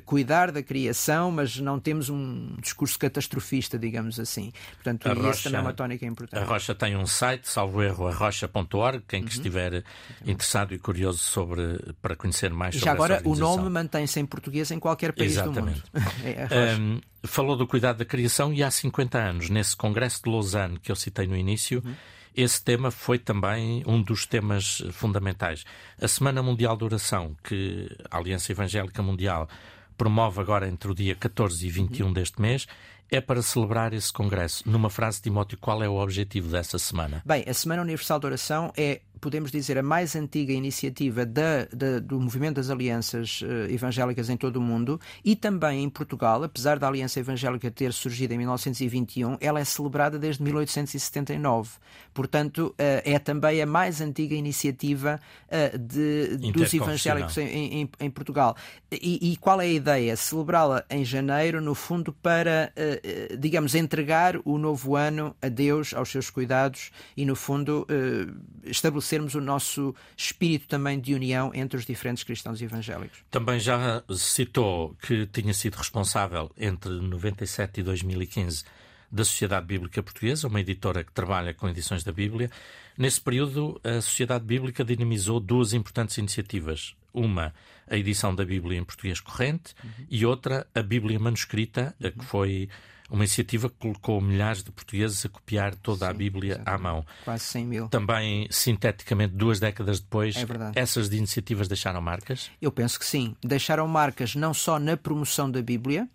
cuidar da criação, mas não temos um discurso catastrofista, digamos assim. Portanto, a isso também é uma tónica importante. A Rocha tem um site, salvo erro, arrocha.org, quem que uhum. estiver interessado e curioso sobre para conhecer mais sobre Já agora o nome mantém-se em português em qualquer país Exatamente. do mundo. <laughs> é um, falou do cuidado da criação e há 50 anos, nesse Congresso de Lausanne que eu citei no início, uhum. Esse tema foi também um dos temas fundamentais. A Semana Mundial de Oração, que a Aliança Evangélica Mundial promove agora entre o dia 14 e 21 uhum. deste mês, é para celebrar esse congresso. Numa frase, Timóteo, qual é o objetivo dessa semana? Bem, a Semana Universal de Oração é podemos dizer, a mais antiga iniciativa da, da, do movimento das alianças uh, evangélicas em todo o mundo e também em Portugal, apesar da Aliança Evangélica ter surgido em 1921, ela é celebrada desde 1879. Portanto, uh, é também a mais antiga iniciativa uh, de, dos evangélicos em, em, em Portugal. E, e, qual é a ideia? Celebrá-la em janeiro, no fundo, para, digamos, entregar o novo ano a Deus, aos seus cuidados e, no fundo, estabelecer estabelecermos o nosso espírito também de união entre os diferentes cristãos evangélicos. Também já citou que tinha sido responsável entre 97 e 2015 da Sociedade Bíblica Portuguesa, uma editora que trabalha com edições da Bíblia. Nesse período, a Sociedade Bíblica dinamizou duas importantes iniciativas. Uma, a edição da Bíblia em português corrente, uhum. e outra, a Bíblia manuscrita, uhum. que foi uma iniciativa que colocou milhares de portugueses a copiar toda Sim, a Bíblia exatamente. à mão. Quase 100 mil. Também, sinteticamente, duas décadas depois, é essas iniciativas deixaram marcas? Eu penso que sim. Deixaram marcas não só na promoção da Bíblia,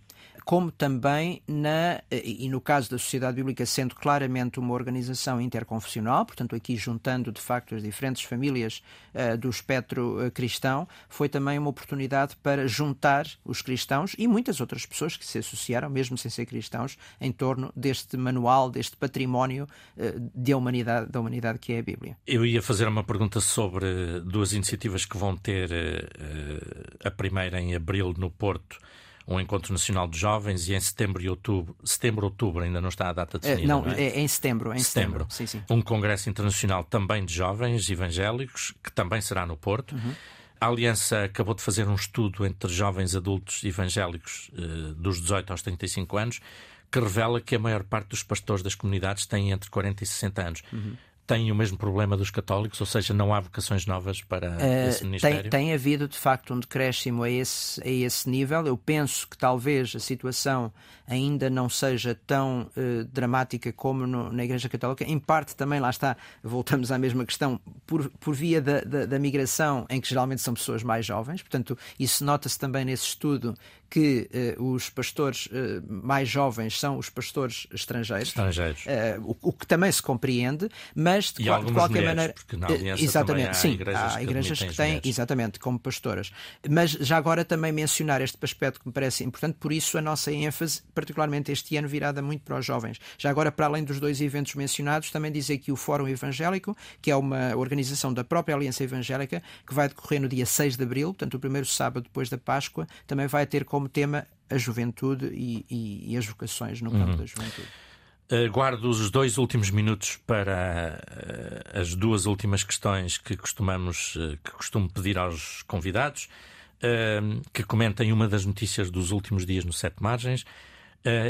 como também na, e no caso da Sociedade Bíblica sendo claramente uma organização interconfessional, portanto aqui juntando de facto as diferentes famílias uh, do espectro uh, cristão, foi também uma oportunidade para juntar os cristãos e muitas outras pessoas que se associaram, mesmo sem ser cristãos, em torno deste manual, deste património uh, de humanidade, da humanidade que é a Bíblia. Eu ia fazer uma pergunta sobre duas iniciativas que vão ter a primeira em abril no Porto um encontro nacional de jovens e em setembro e outubro, setembro outubro ainda não está a data definida. não, não é? é? em setembro, em setembro. setembro. Sim, sim. Um congresso internacional também de jovens evangélicos que também será no Porto. Uhum. A Aliança acabou de fazer um estudo entre jovens adultos evangélicos eh, dos 18 aos 35 anos que revela que a maior parte dos pastores das comunidades têm entre 40 e 60 anos. Uhum têm o mesmo problema dos católicos, ou seja, não há vocações novas para uh, esse ministério? Tem, tem, havido, de facto, um decréscimo a esse, a esse nível. Eu penso que talvez a situação ainda não seja tão uh, dramática como no, na Igreja Católica. Em parte também, lá está, voltamos à mesma questão, por, por via da, da, da migração, em que geralmente são pessoas mais jovens. Portanto, isso nota-se também nesse estudo que uh, os pastores uh, mais jovens são os pastores estrangeiros, estrangeiros. Uh, o, o, que também se compreende, mas de, qual, de qualquer mulheres, maneira, porque na exatamente, há sim, igrejas há igrejas que, que têm, exatamente, como pastoras. Mas já agora também mencionar este aspecto que me parece importante, por isso a nossa ênfase, particularmente este ano, virada muito para os jovens. Já agora, para além dos dois eventos mencionados, também dizer que o Fórum Evangélico, que é uma organização da própria Aliança Evangélica, que vai decorrer no dia 6 de abril, portanto, o primeiro sábado depois da Páscoa, também vai ter como tema a juventude e, e, e as vocações no campo uhum. da juventude. Uh, guardo os dois últimos minutos para uh, as duas últimas questões que costumamos uh, que costumo pedir aos convidados que comentem uma das notícias dos últimos dias no Sete Margens.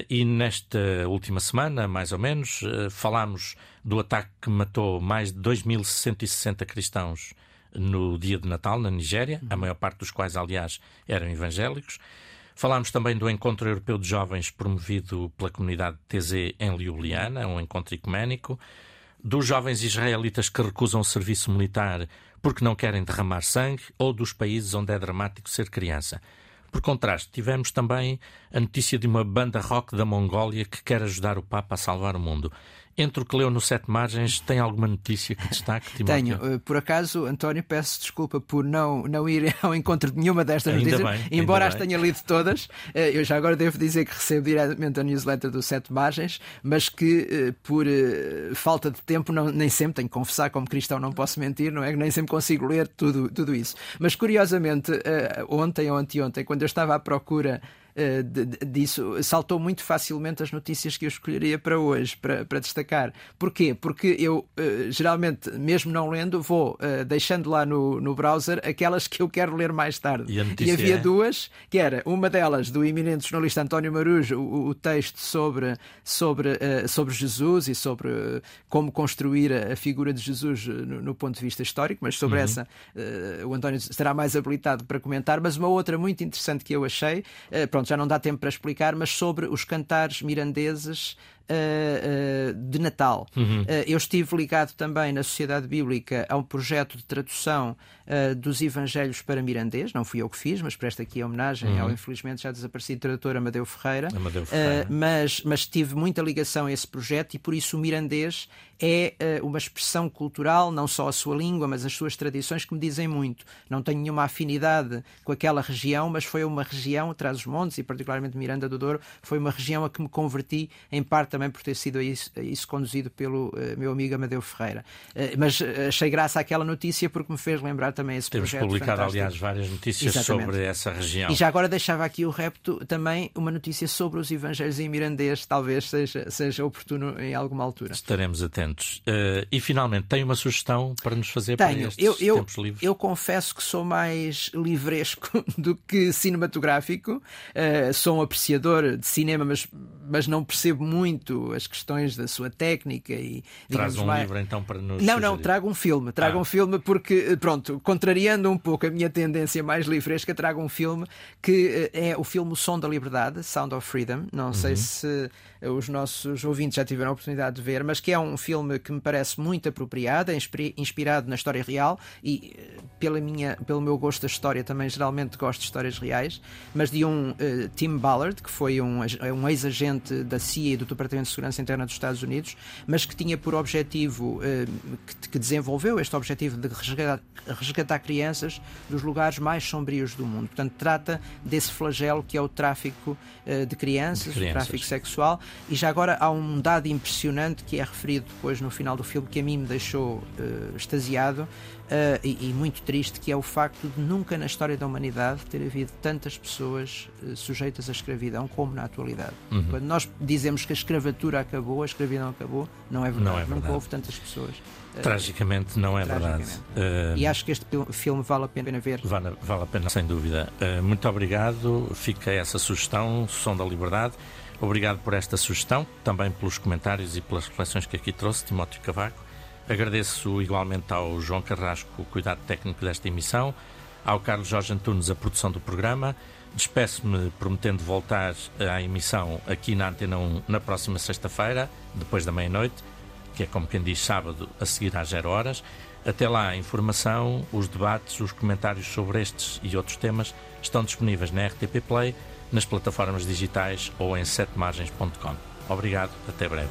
e nesta última semana, mais ou menos, falámos do ataque que matou mais de 2.160 cristãos no dia de Natal, na Nigéria, uhum. a maior parte dos quais, aliás, eram evangélicos. Falámos também do Encontro Europeu de Jovens promovido pela comunidade TZ em Ljubljana, um encontro ecuménico, dos jovens israelitas que recusam o serviço militar porque não querem derramar sangue ou dos países onde é dramático ser criança. Por contraste, tivemos também a notícia de uma banda rock da Mongólia que quer ajudar o Papa a salvar o mundo. Entre o que leu no Sete Margens, tem alguma notícia que destaque, Timóteo? Tenho. Eh, por acaso, António, peço desculpa por não, não ir <laughs> ao encontro de nenhuma destas ainda notícias, bem, embora as tenha lido todas. Eh, eu já agora devo dizer que recebo diretamente a newsletter do Sete Margens, mas que eh, por falta de tempo, não, nem sempre, tenho que confessar, como cristão não posso mentir, não é? Nem sempre consigo ler tudo, tudo isso. Mas curiosamente, ontem ou anteontem, quando eu estava à procura disso, saltou muito facilmente as notícias que eu escolheria para hoje, para, para destacar. Porquê? Porque eu, uh, geralmente, mesmo não lendo, vou uh, deixando lá no, no browser aquelas que eu quero ler mais tarde. E, e havia é? duas, que era uma delas do eminente jornalista António Marujo, o, o texto sobre, sobre, sobre Jesus e sobre como construir a, a figura de Jesus no, no, ponto de vista histórico, mas sobre uhum. essa o António será mais habilitado para comentar. Mas uma outra muito interessante que eu achei, pronto, pronto, já não dá tempo para explicar, mas sobre os cantares mirandeses uh, de Natal. Uhum. Uh, eu estive ligado também na Sociedade Bíblica a um projeto de tradução dos Evangelhos para mirandês. Não fui eu que fiz, mas presto aqui a homenagem uhum. ao infelizmente já desaparecido tradutor Amadeu Ferreira. Amadeu Ferreira. mas, mas tive muita ligação a esse projeto e por isso o mirandês é uma expressão cultural, não só a sua língua, mas as suas tradições que me dizem muito. Não tenho nenhuma afinidade com aquela região, mas foi uma região, atrás dos montes e particularmente Miranda do Douro, foi uma região a que me converti em parte também também por ter sido isso, isso conduzido pelo uh, meu amigo Amadeu Ferreira. Uh, mas achei graça àquela notícia porque me fez lembrar também esse Temos projeto. Temos publicado, fantástico. aliás, várias notícias Exatamente. sobre essa região. E já agora deixava aqui o repto também uma notícia sobre os evangelhos em mirandês, talvez seja, seja oportuno em alguma altura. Estaremos atentos. Uh, e finalmente, tem uma sugestão para nos fazer Tenho. para estes eu, eu, tempos livres? Eu confesso que sou mais livresco <laughs> do que cinematográfico. Sou um apreciador de cinema, mas, mas não percebo muito as questões da sua técnica e Traz um mais... livro então para nos Não, sugerir. não, trago um filme. Trago ah. um filme porque, pronto, contrariando um pouco a minha tendência mais livresca, trago um filme que uh, é o filme O Som da Liberdade, Sound of Freedom. Não uhum. sei se os nossos ouvintes já tiveram a oportunidade de ver, mas que é um filme que me parece muito apropriado, é inspirado na história real e eh, pela minha, pelo meu gosto da história também geralmente gosto de histórias reais, mas de um uh, Tim Ballard, que foi um, um ex-agente da CIA e do Departamento de Segurança Interna dos Estados Unidos, mas que tinha por objetivo, uh, que, desenvolveu este objetivo de resgatar, crianças dos lugares mais sombrios do mundo. Portanto, trata desse flagelo que é o tráfico de, crianças, de crianças, o tráfico sexual, e já agora há um dado impressionante que é referido depois no final do filme que a mim me deixou uh, extasiado uh, e, e, muito triste, que é o facto de nunca na história da humanidade ter havido tantas pessoas uh, sujeitas à escravidão como na atualidade. Uhum. Quando nós dizemos que a escravatura acabou, a escravidão acabou, não é verdade. Não é verdade. Nunca houve tantas pessoas. Tragicamente não é verdade. Uh, e acho que este filme vale a pena ver. Vale, vale a pena, sem dúvida. Muito obrigado. Fica essa sugestão, Som da Liberdade. Obrigado por esta sugestão, também pelos comentários e pelas reflexões que aqui trouxe, Timóteo Cavaco. Agradeço igualmente ao João Carrasco o cuidado técnico desta emissão, ao Carlos Jorge Antunes a produção do programa. Despeço-me prometendo voltar à emissão aqui na Antena 1 na próxima sexta-feira, depois da meia-noite, que é como quem diz sábado, a seguir às zero horas. Até lá, a informação, os debates, os comentários sobre estes e outros temas estão disponíveis na RTP Play nas plataformas digitais ou em setemargens.com. Obrigado, até breve.